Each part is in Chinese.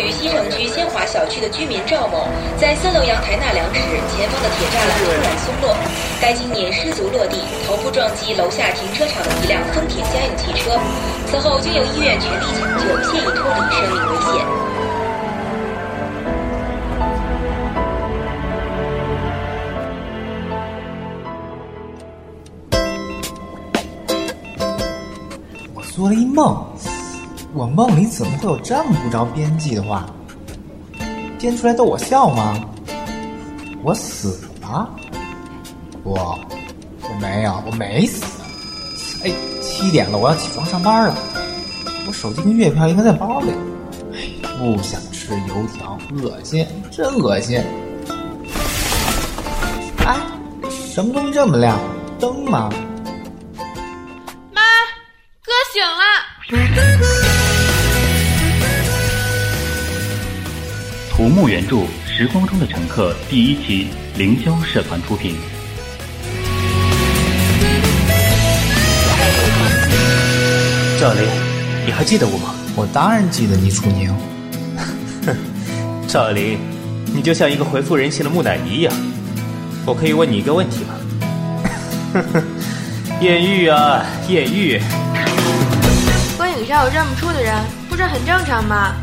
于西城区仙华小区的居民赵某，在三楼阳台纳凉时，前方的铁栅栏突然松落，该青年失足落地，头部撞击楼下停车场的一辆丰田家用汽车。此后经由医院全力抢救，现已脱离生命危险。我做了一梦，我梦里怎么会有这么不着边际的话？编出来逗我笑吗？我死了？我，我没有，我没死。哎，七点了，我要起床上班了。我手机跟月票应该在包里。哎，不想吃油条，恶心，真恶心。哎，什么东西这么亮？灯吗？土木原著《时光中的乘客》第一期，凌霄社团出品。赵琳，你还记得我吗？我当然记得你，楚宁。赵琳，你就像一个回复人性的木乃伊一样。我可以问你一个问题吗？艳遇啊，艳遇！观影上有认不出的人，不是很正常吗？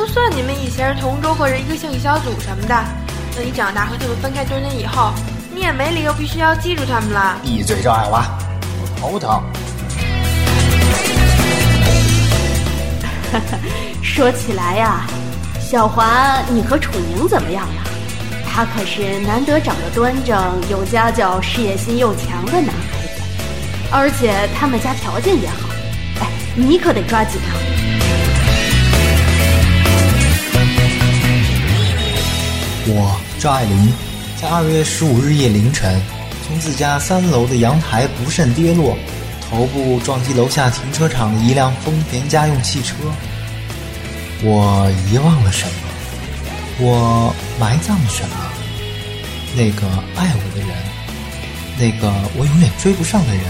就算你们以前是同桌或者一个兴趣小组什么的，等你长大和他们分开多年以后，你也没理由必须要记住他们了。闭嘴，赵爱娃，我头疼。说起来呀，小华，你和楚宁怎么样了？他可是难得长得端正、有家教、事业心又强的男孩子，而且他们家条件也好。哎，你可得抓紧啊！我赵爱玲，在二月十五日夜凌晨，从自家三楼的阳台不慎跌落，头部撞击楼下停车场的一辆丰田家用汽车。我遗忘了什么？我埋葬了什么？那个爱我的人，那个我永远追不上的人，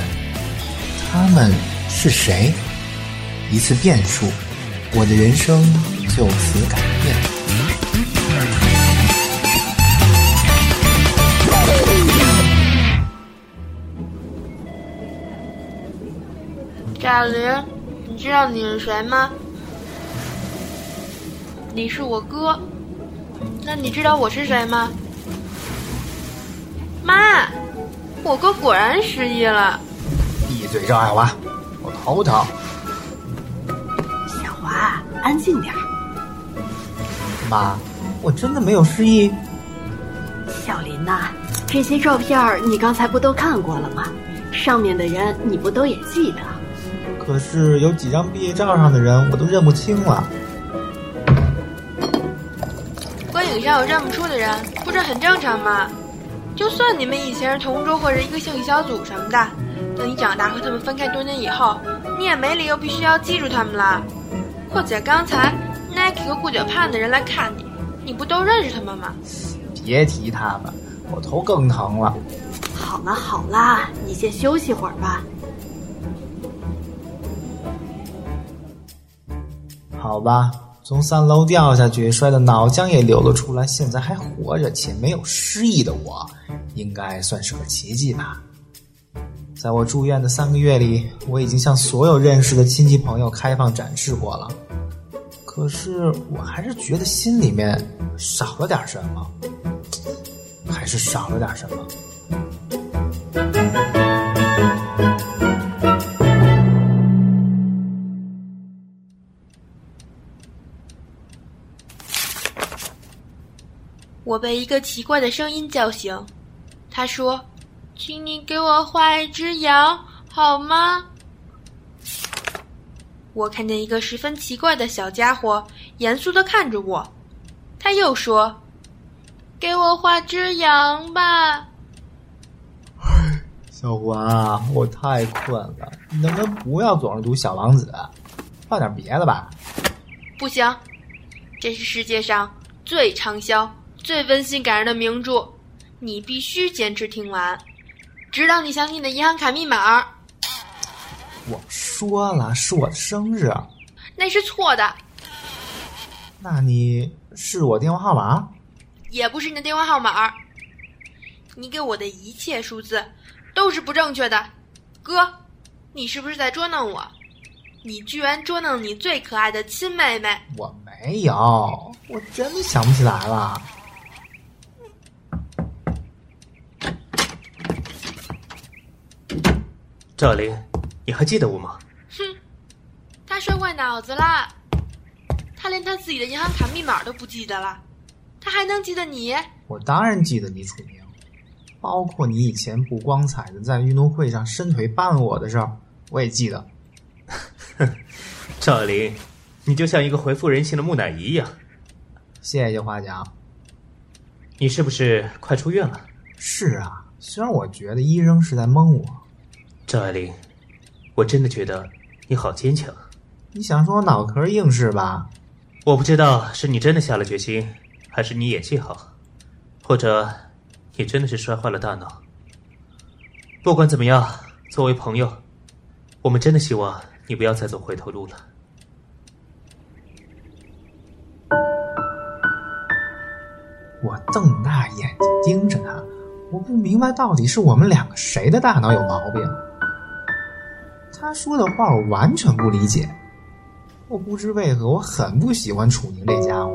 他们是谁？一次变数，我的人生就此改变。贾玲，你知道你是谁吗？你是我哥。那你知道我是谁吗？妈，我哥果然失忆了。闭嘴，赵爱华，我头疼。小华，安静点儿。妈，我真的没有失忆。小林呐、这些照片你刚才不都看过了吗？上面的人你不都也记得？可是有几张毕业照上的人我都认不清了。观影上有认不出的人，不是很正常吗？就算你们以前是同桌或者一个兴趣小组什么的，等你长大和他们分开多年以后，你也没理由必须要记住他们了。况且刚才 Nike 和顾九盼的人来看你，你不都认识他们吗？别提他们，我头更疼了。好了好啦，你先休息会儿吧。好吧，从三楼掉下去，摔得脑浆也流了出来，现在还活着且没有失忆的我，应该算是个奇迹吧。在我住院的三个月里，我已经向所有认识的亲戚朋友开放展示过了，可是我还是觉得心里面少了点什么，还是少了点什么。我被一个奇怪的声音叫醒，他说：“请你给我画一只羊，好吗？”我看见一个十分奇怪的小家伙，严肃地看着我。他又说：“给我画只羊吧。小华，我太困了，你能不能不要总是读《小王子》，放点别的吧？”不行，这是世界上最畅销、最温馨感人的名著，你必须坚持听完，直到你想起你的银行卡密码。我说了，是我的生日。那是错的。那你是我电话号码？也不是你的电话号码。你给我的一切数字都是不正确的，哥，你是不是在捉弄我？你居然捉弄你最可爱的亲妹妹！我没有，我真的想不起来了。赵琳，你还记得我吗？哼，他摔坏脑子了，他连他自己的银行卡密码都不记得了，他还能记得你？我当然记得你，楚明，包括你以前不光彩的在运动会上伸腿绊我的事儿，我也记得。赵琳，你就像一个回复人性的木乃伊一样。谢谢夸奖。你是不是快出院了？是啊，虽然我觉得医生是在蒙我。赵爱玲，我真的觉得你好坚强。你想说我脑壳硬是吧？我不知道是你真的下了决心，还是你演技好，或者你真的是摔坏了大脑。不管怎么样，作为朋友，我们真的希望你不要再走回头路了。我瞪大眼睛盯着他，我不明白到底是我们两个谁的大脑有毛病。他说的话我完全不理解，我不知为何我很不喜欢楚宁这家伙。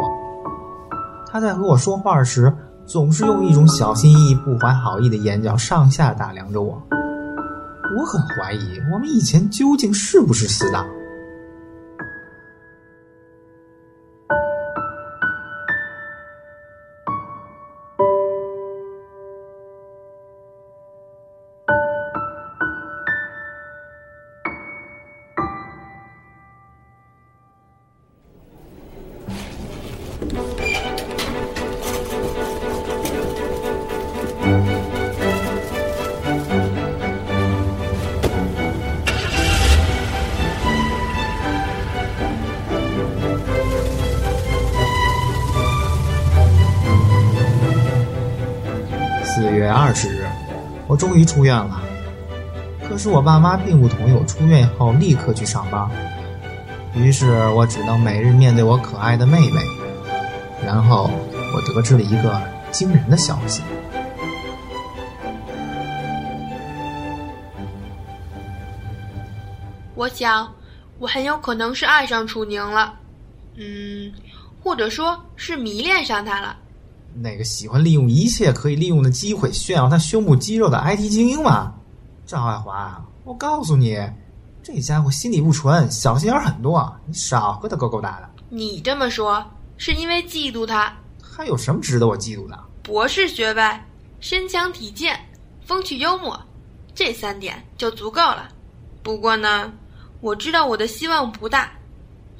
他在和我说话时，总是用一种小心翼翼、不怀好意的眼角上下打量着我。我很怀疑我们以前究竟是不是死党。月二十日，我终于出院了。可是我爸妈并不同意我出院后立刻去上班，于是我只能每日面对我可爱的妹妹。然后我得知了一个惊人的消息：我想，我很有可能是爱上楚宁了，嗯，或者说是迷恋上他了。那个喜欢利用一切可以利用的机会炫耀他胸部肌肉的 IT 精英吗？赵爱华，我告诉你，这家伙心里不纯，小心眼很多，你少和他勾勾搭搭。你这么说，是因为嫉妒他？他有什么值得我嫉妒的？博士学位、身强体健、风趣幽默，这三点就足够了。不过呢，我知道我的希望不大，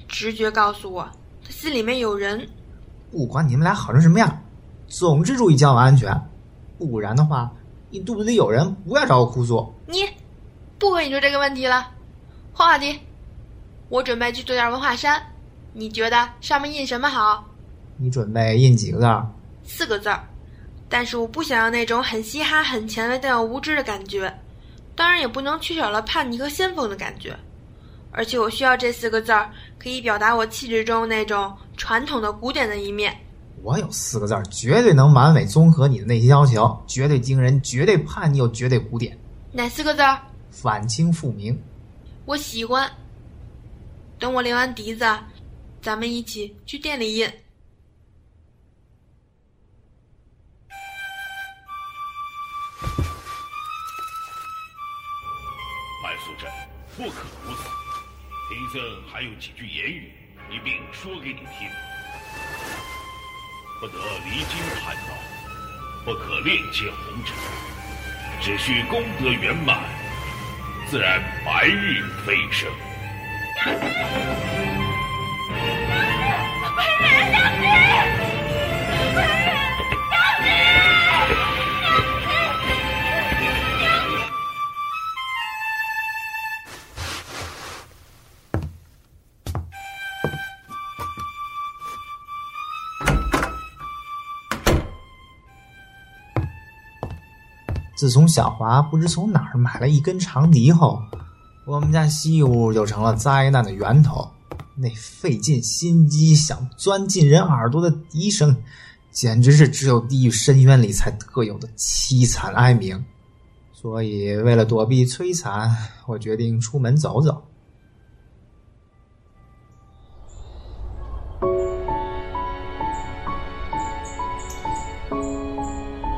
直觉告诉我，他心里面有人。不管你们俩好成什么样，总之注意交往安全，不然的话，你肚子里有人，不要找我哭诉。你，不和你说这个问题了，换话题。我准备去做件文化衫，你觉得上面印什么好？你准备印几个字儿？四个字儿，但是我不想要那种很嘻哈、很前卫但又无知的感觉，当然也不能缺少了叛逆和先锋的感觉。而且我需要这四个字儿可以表达我气质中那种传统的古典的一面。我有四个字儿，绝对能完美综合你的那些要求，绝对惊人，绝对叛逆又绝对古典。哪四个字儿？反清复明。我喜欢。等我练完笛子，咱们一起去店里印。白素贞，不可如此。贫僧还有几句言语，一并说给你听。不得离经叛道，不可恋见红尘，只需功德圆满，自然白日飞升。自从小华不知从哪儿买了一根长笛后，我们家西屋就成了灾难的源头。那费尽心机想钻进人耳朵的笛声，简直是只有地狱深渊里才特有的凄惨哀鸣。所以，为了躲避摧残，我决定出门走走。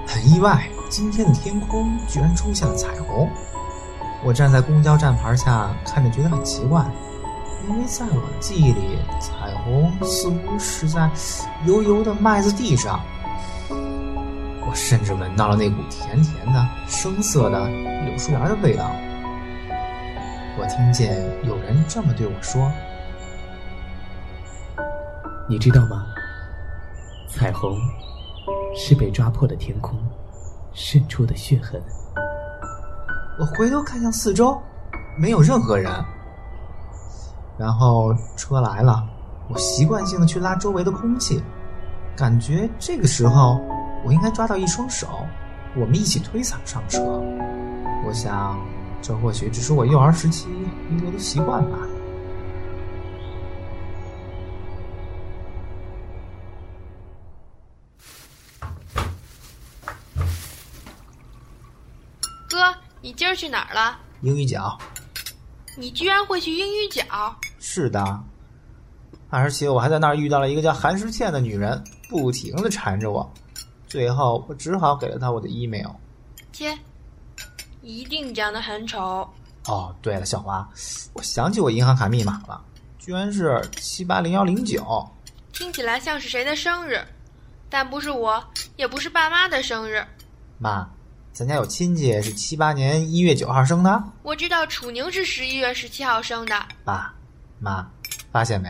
很意外，今天的天空居然出现了彩虹。我站在公交站牌下，看着觉得很奇怪。因为在我的记忆里，彩虹似乎是在油油的麦子地上。我甚至闻到了那股甜甜的、生涩的柳树芽的味道。我听见有人这么对我说：“你知道吗？彩虹是被抓破的天空渗出的血痕。”我回头看向四周，没有任何人。然后车来了，我习惯性的去拉周围的空气，感觉这个时候我应该抓到一双手，我们一起推搡上车。我想，这或许只是我幼儿时期遗留的习惯吧。你今儿去哪儿了？英语角。你居然会去英语角？是的，而且我还在那儿遇到了一个叫韩诗倩的女人，不停的缠着我。最后，我只好给了她我的 email。切，一定长得很丑。哦，对了，小花，我想起我银行卡密码了，居然是七八零幺零九。听起来像是谁的生日，但不是我，也不是爸妈的生日。妈。咱家有亲戚是七八年一月九号生的。我知道楚宁是十一月十七号生的。爸，妈，发现没？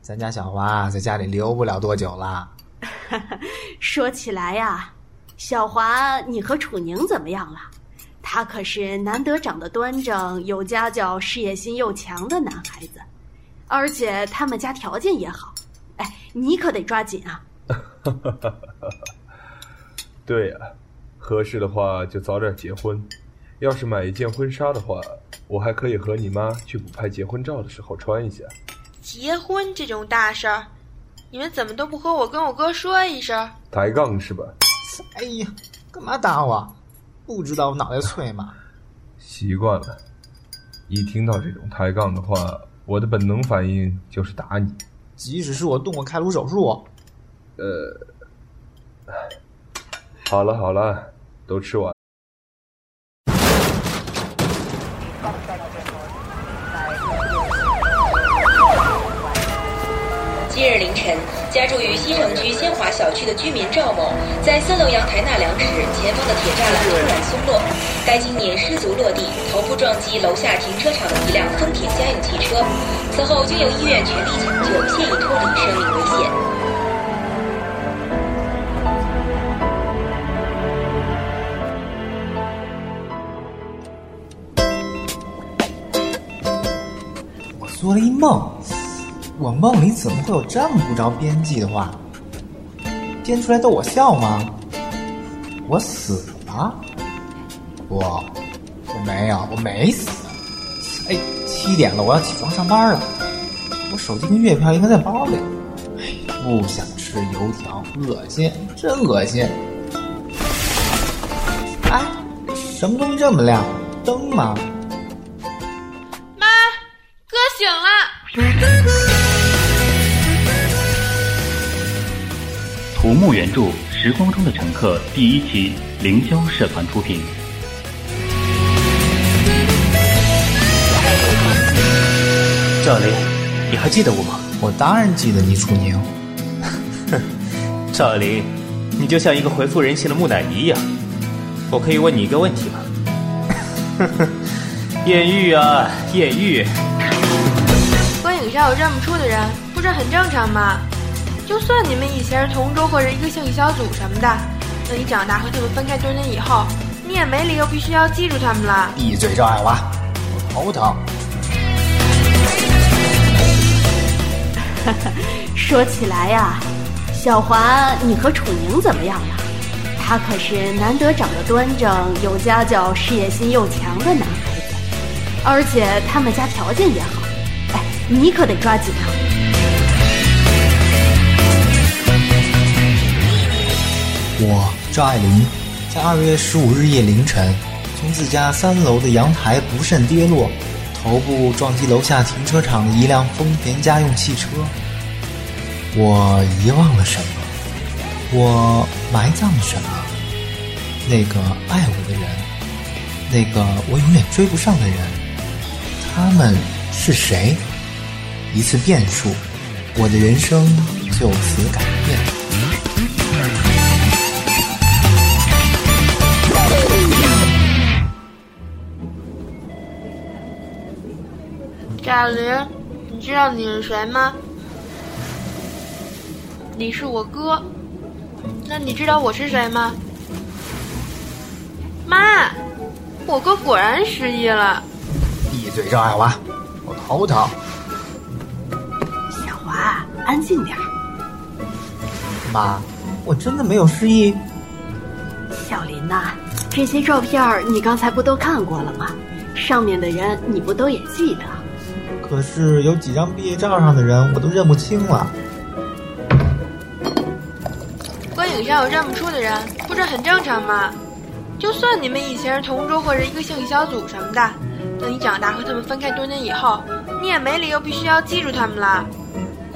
咱家小华在家里留不了多久了。说起来呀，小华，你和楚宁怎么样了？他可是难得长得端正、有家教、事业心又强的男孩子，而且他们家条件也好。哎，你可得抓紧啊！对呀。合适的话就早点结婚。要是买一件婚纱的话，我还可以和你妈去补拍结婚照的时候穿一下。结婚这种大事儿，你们怎么都不和我跟我哥说一声？抬杠是吧？哎呀，干嘛打我？不知道我脑袋脆吗？习惯了，一听到这种抬杠的话，我的本能反应就是打你。即使是我动过开颅手术。呃，好了好了。都吃完。今日凌晨，家住于西城区仙华小区的居民赵某，在三楼阳台纳凉时，前方的铁栅栏突然松落，该青年失足落地，头部撞击楼下停车场的一辆丰田家用汽车。此后经由医院全力抢救，现已脱离生命危险。做了一梦，我梦里怎么会有这么不着边际的话？编出来逗我笑吗？我死了？我我没有，我没死。哎，七点了，我要起床上班了。我手机跟月票应该在包里。哎，不想吃油条，恶心，真恶心。哎，什么东西这么亮？灯吗？土木原著《时光中的乘客》第一期，凌霄社团出品。赵林，你还记得我吗？我当然记得你，楚宁。赵林，你就像一个回复人性的木乃伊一样。我可以问你一个问题吗？艳遇啊，艳遇。影上有认不出的人，不是很正常吗？就算你们以前是同桌或者一个兴趣小组什么的，等你长大和他们分开多年以后，你也没理由必须要记住他们了。闭嘴，赵爱华，我头疼。说起来呀，小华，你和楚宁怎么样了？他可是难得长得端正、有家教、事业心又强的男孩子，而且他们家条件也好。你可得抓紧啊！我赵爱玲，在二月十五日夜凌晨，从自家三楼的阳台不慎跌落，头部撞击楼下停车场的一辆丰田家用汽车。我遗忘了什么？我埋葬了什么？那个爱我的人，那个我永远追不上的人，他们是谁？一次变数，我的人生就此改变。贾玲，你知道你是谁吗？你是我哥。那你知道我是谁吗？妈，我哥果然失忆了。闭嘴，赵爱华，我头疼。安静点儿。妈，我真的没有失忆。小林呐，这些照片你刚才不都看过了吗？上面的人你不都也记得？可是有几张毕业照上的人我都认不清了。观影上有认不出的人，不是很正常吗？就算你们以前是同桌或者一个兴趣小组什么的，等你长大和他们分开多年以后，你也没理由必须要记住他们了。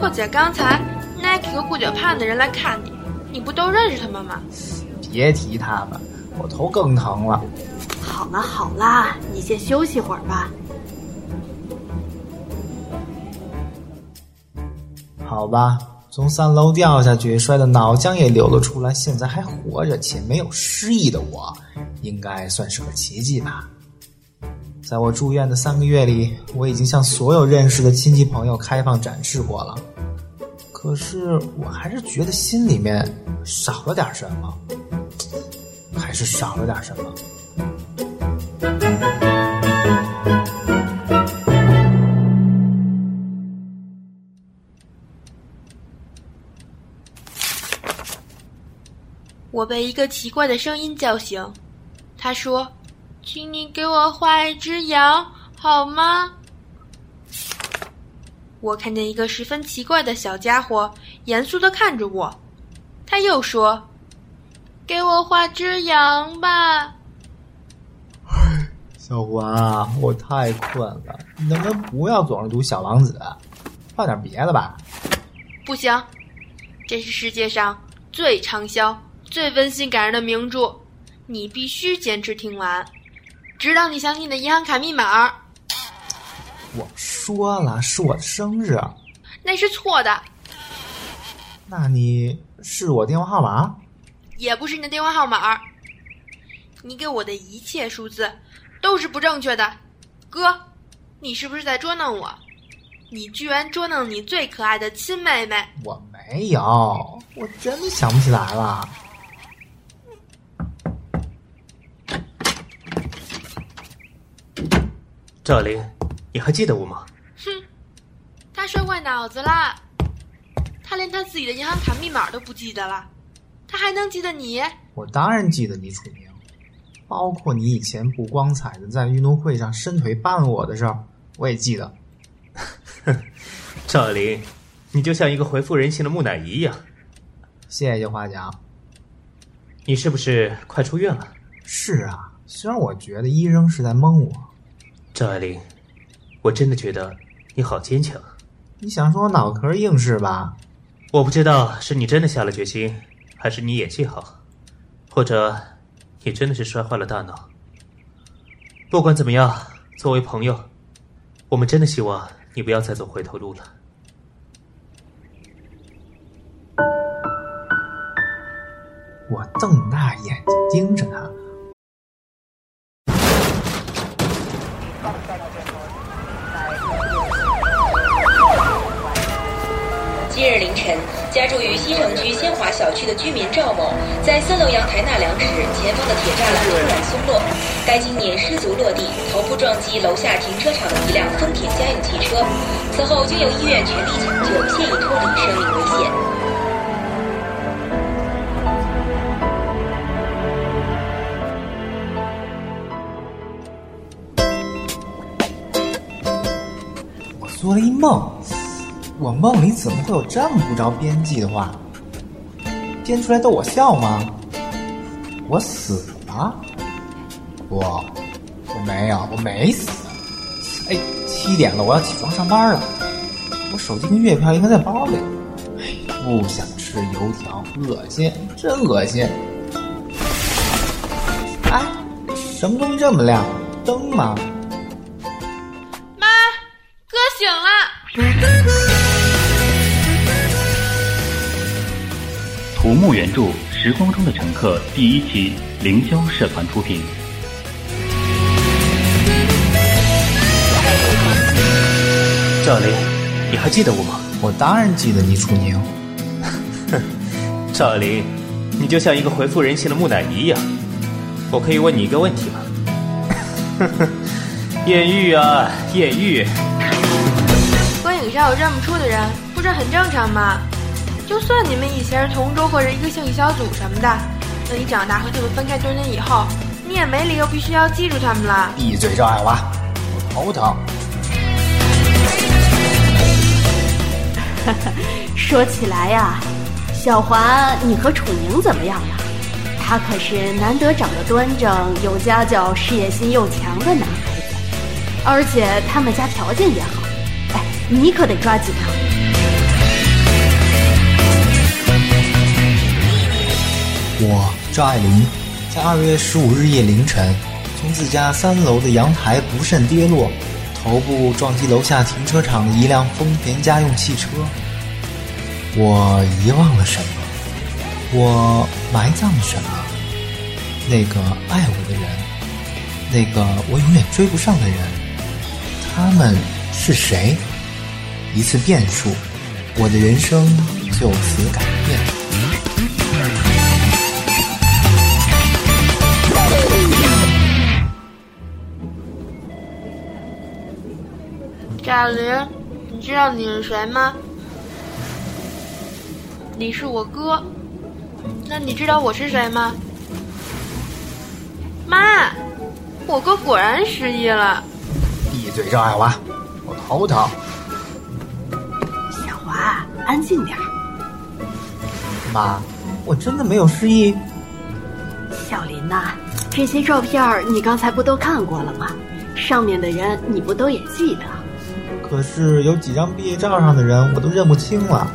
或者刚才 Nike 和顾九盼的人来看你，你不都认识他们吗？别提他们，我头更疼了。好了好了，你先休息会儿吧。好吧，从三楼掉下去，摔得脑浆也流了出来，现在还活着且没有失忆的我，应该算是个奇迹吧。在我住院的三个月里，我已经向所有认识的亲戚朋友开放展示过了，可是我还是觉得心里面少了点什么，还是少了点什么。我被一个奇怪的声音叫醒，他说：“请你给我画一只羊，好吗？”我看见一个十分奇怪的小家伙，严肃的看着我。他又说：“给我画只羊吧。”小华，我太困了，你能不能不要总是读《小王子》，画点别的吧？不行，这是世界上最畅销。最温馨感人的名著，你必须坚持听完，直到你想起你的银行卡密码。我说了，是我的生日。那是错的。那你是我电话号码？也不是你的电话号码。你给我的一切数字都是不正确的，哥，你是不是在捉弄我？你居然捉弄你最可爱的亲妹妹！我没有，我真的想不起来了。赵琳，你还记得我吗？哼，他摔坏脑子了，他连他自己的银行卡密码都不记得了，他还能记得你？我当然记得你，楚明，包括你以前不光彩的在运动会上伸腿绊我的事儿，我也记得。赵琳，你就像一个回复人性的木乃伊一样。谢谢花奖。你是不是快出院了？是啊，虽然我觉得医生是在蒙我。赵爱玲，我真的觉得你好坚强。你想说我脑壳硬是吧？我不知道是你真的下了决心，还是你演技好，或者你真的是摔坏了大脑。不管怎么样，作为朋友，我们真的希望你不要再走回头路了。我瞪大眼睛盯着他。今日凌晨，家住于西城区仙华小区的居民赵某，在三楼阳台纳凉时，前方的铁栅栏突然松落，该青年失足落地，头部撞击楼下停车场的一辆丰田家用汽车。此后经由医院全力抢救，现已脱离生命危险。做了一梦，我梦里怎么会有这么不着边际的话？编出来逗我笑吗？我死了？我我没有，我没死。哎，七点了，我要起床上班了。我手机跟月票应该在包里。哎，不想吃油条，恶心，真恶心。哎，什么东西这么亮？灯吗？土木原著《时光中的乘客》第一期，凌霄社团出品。赵林，你还记得我吗？我当然记得你，楚宁。哼，赵林，你就像一个回复人性的木乃伊一样。我可以问你一个问题吗？呵呵，艳遇啊，艳遇。观影上有认不出的人，不是很正常吗？就算你们以前是同桌或者一个兴趣小组什么的，等你长大和他们分开多年以后，你也没理由必须要记住他们了。闭嘴，赵爱娃，我头疼。说起来呀，小华，你和楚宁怎么样了？他可是难得长得端正、有家教、事业心又强的男孩子，而且他们家条件也好。哎，你可得抓紧啊！我赵爱玲，在二月十五日夜凌晨，从自家三楼的阳台不慎跌落。头部撞击楼下停车场的一辆丰田家用汽车，我遗忘了什么？我埋葬了什么？那个爱我的人，那个我永远追不上的人，他们是谁？一次变数，我的人生就此改变。贾玲，你知道你是谁吗？你是我哥。那你知道我是谁吗？妈，我哥果然失忆了。闭嘴，赵爱华，我头疼。小华，安静点。妈，我真的没有失忆。小林呐，这些照片你刚才不都看过了吗？上面的人你不都也记得？可是有几张毕业照上的人我都认不清了。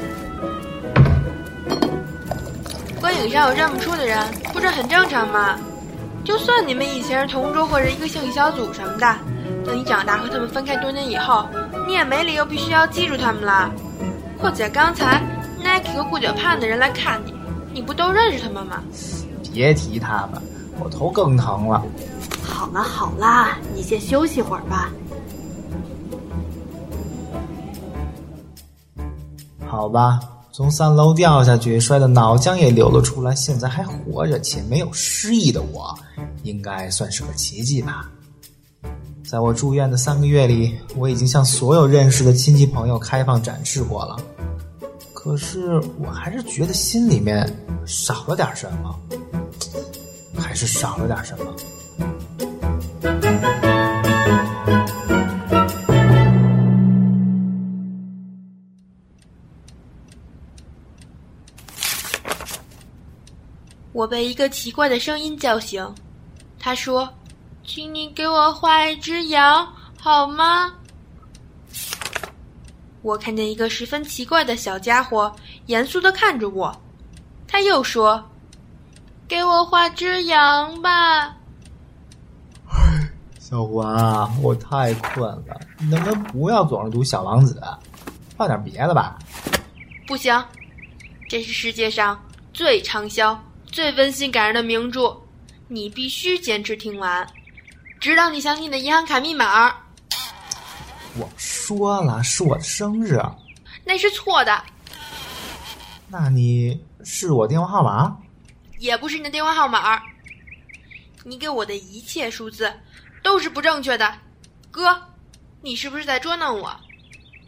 观影上有认不出的人，不是很正常吗？就算你们以前是同桌或者一个兴趣小组什么的，等你长大和他们分开多年以后，你也没理由必须要记住他们了。况且刚才 Nike 和顾九盼的人来看你，你不都认识他们吗？别提他们，我头更疼了。好了好了，你先休息会儿吧。好吧，从三楼掉下去，摔得脑浆也流了出来，现在还活着且没有失忆的我，应该算是个奇迹吧。在我住院的三个月里，我已经向所有认识的亲戚朋友开放展示过了，可是我还是觉得心里面少了点什么，还是少了点什么。我被一个奇怪的声音叫醒，他说：“请你给我画一只羊，好吗？”我看见一个十分奇怪的小家伙，严肃的看着我。他又说：“给我画只羊吧。”小华，我太困了，你能不能不要总是读《小王子》，画点别的吧？不行，这是世界上最畅销。最温馨感人的名著，你必须坚持听完，直到你想起你的银行卡密码。我说了，是我的生日。那是错的。那你是我电话号码？也不是你的电话号码。你给我的一切数字都是不正确的，哥，你是不是在捉弄我？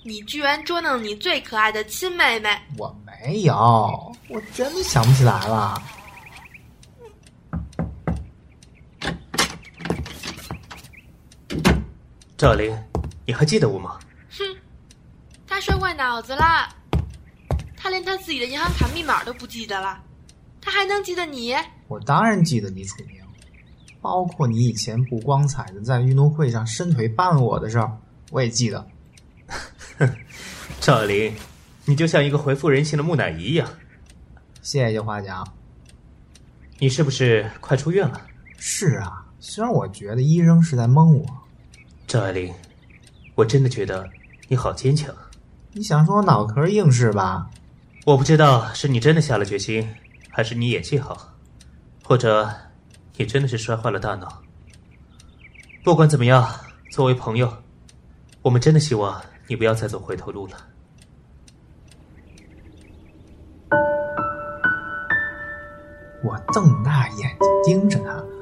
你居然捉弄你最可爱的亲妹妹！我没有，我真的想不起来了。赵琳，你还记得我吗？哼，他摔坏脑子了。他连他自己的银行卡密码都不记得了，他还能记得你？我当然记得你，楚明，包括你以前不光彩的在运动会上伸腿绊我的事儿，我也记得。赵琳，你就像一个回复人性的木乃伊一样。谢谢花甲。你是不是快出院了？是啊，虽然我觉得医生是在蒙我。赵爱玲，我真的觉得你好坚强。你想说我脑壳硬是吧？我不知道是你真的下了决心，还是你演技好，或者你真的是摔坏了大脑。不管怎么样，作为朋友，我们真的希望你不要再走回头路了。我瞪大眼睛盯着他。